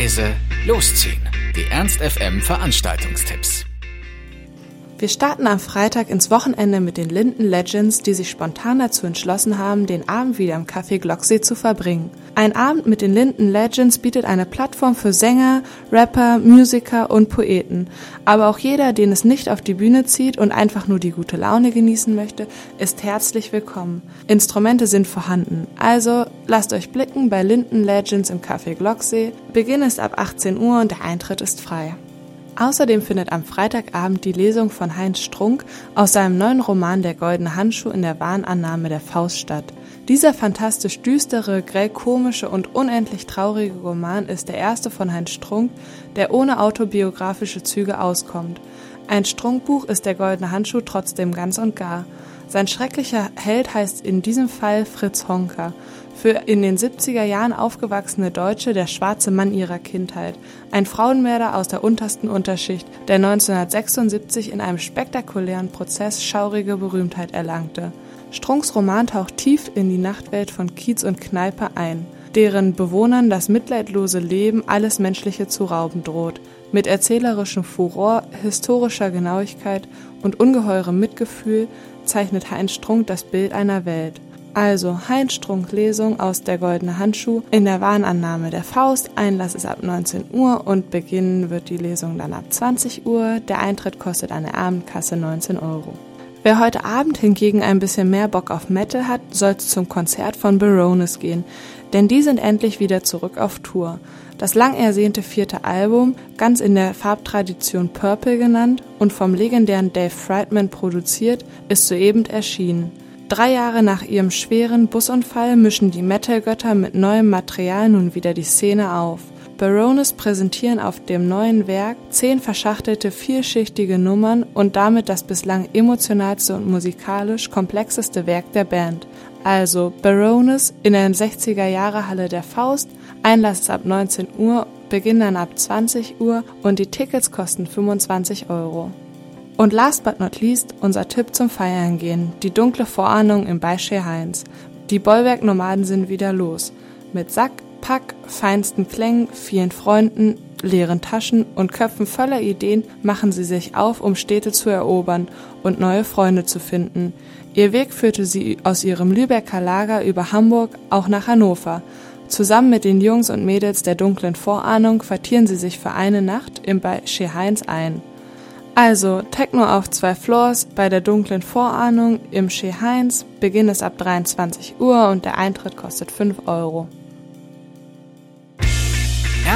leise, losziehen. Die Ernst FM Veranstaltungstipps. Wir starten am Freitag ins Wochenende mit den Linden Legends, die sich spontan dazu entschlossen haben, den Abend wieder im Café Glocksee zu verbringen. Ein Abend mit den Linden Legends bietet eine Plattform für Sänger, Rapper, Musiker und Poeten. Aber auch jeder, den es nicht auf die Bühne zieht und einfach nur die gute Laune genießen möchte, ist herzlich willkommen. Instrumente sind vorhanden. Also lasst euch blicken bei Linden Legends im Café Glocksee. Beginn ist ab 18 Uhr und der Eintritt ist frei. Außerdem findet am Freitagabend die Lesung von Heinz Strunk aus seinem neuen Roman Der goldene Handschuh in der Wahnannahme der Faust statt. Dieser fantastisch düstere, grell komische und unendlich traurige Roman ist der erste von Heinz Strunk, der ohne autobiografische Züge auskommt. Ein Strunkbuch ist der goldene Handschuh trotzdem ganz und gar. Sein schrecklicher Held heißt in diesem Fall Fritz Honka. Für in den 70er Jahren aufgewachsene Deutsche der schwarze Mann ihrer Kindheit. Ein Frauenmörder aus der untersten Unterschicht, der 1976 in einem spektakulären Prozess schaurige Berühmtheit erlangte. Strunks Roman taucht tief in die Nachtwelt von Kiez und Kneipe ein, deren Bewohnern das mitleidlose Leben alles Menschliche zu rauben droht. Mit erzählerischem Furor, historischer Genauigkeit und ungeheurem Mitgefühl zeichnet Heinz Strunk das Bild einer Welt. Also Heinz Strunk Lesung aus Der goldene Handschuh in der Warnannahme der Faust. Einlass ist ab 19 Uhr und beginnen wird die Lesung dann ab 20 Uhr. Der Eintritt kostet eine Abendkasse 19 Euro. Wer heute Abend hingegen ein bisschen mehr Bock auf Metal hat, soll zum Konzert von Baroness gehen, denn die sind endlich wieder zurück auf Tour. Das lang ersehnte vierte Album, ganz in der Farbtradition Purple genannt und vom legendären Dave Friedman produziert, ist soeben erschienen. Drei Jahre nach ihrem schweren Busunfall mischen die Metal-Götter mit neuem Material nun wieder die Szene auf. Baroness präsentieren auf dem neuen Werk zehn verschachtelte vielschichtige Nummern und damit das bislang emotionalste und musikalisch komplexeste Werk der Band. Also Baroness in der 60er Jahre Halle der Faust, Einlass ist ab 19 Uhr, Beginn dann ab 20 Uhr und die Tickets kosten 25 Euro. Und last but not least unser Tipp zum Feiern gehen, die dunkle Vorahnung im Beische Heinz. Die Bollwerk-Nomaden sind wieder los. Mit Sack, Pack, feinsten Klängen, vielen Freunden, leeren Taschen und Köpfen voller Ideen machen sie sich auf, um Städte zu erobern und neue Freunde zu finden. Ihr Weg führte sie aus ihrem Lübecker Lager über Hamburg auch nach Hannover. Zusammen mit den Jungs und Mädels der dunklen Vorahnung quartieren sie sich für eine Nacht im bei Heinz ein. Also Techno auf zwei Floors bei der dunklen Vorahnung im Heinz, Beginn ist ab 23 Uhr und der Eintritt kostet 5 Euro.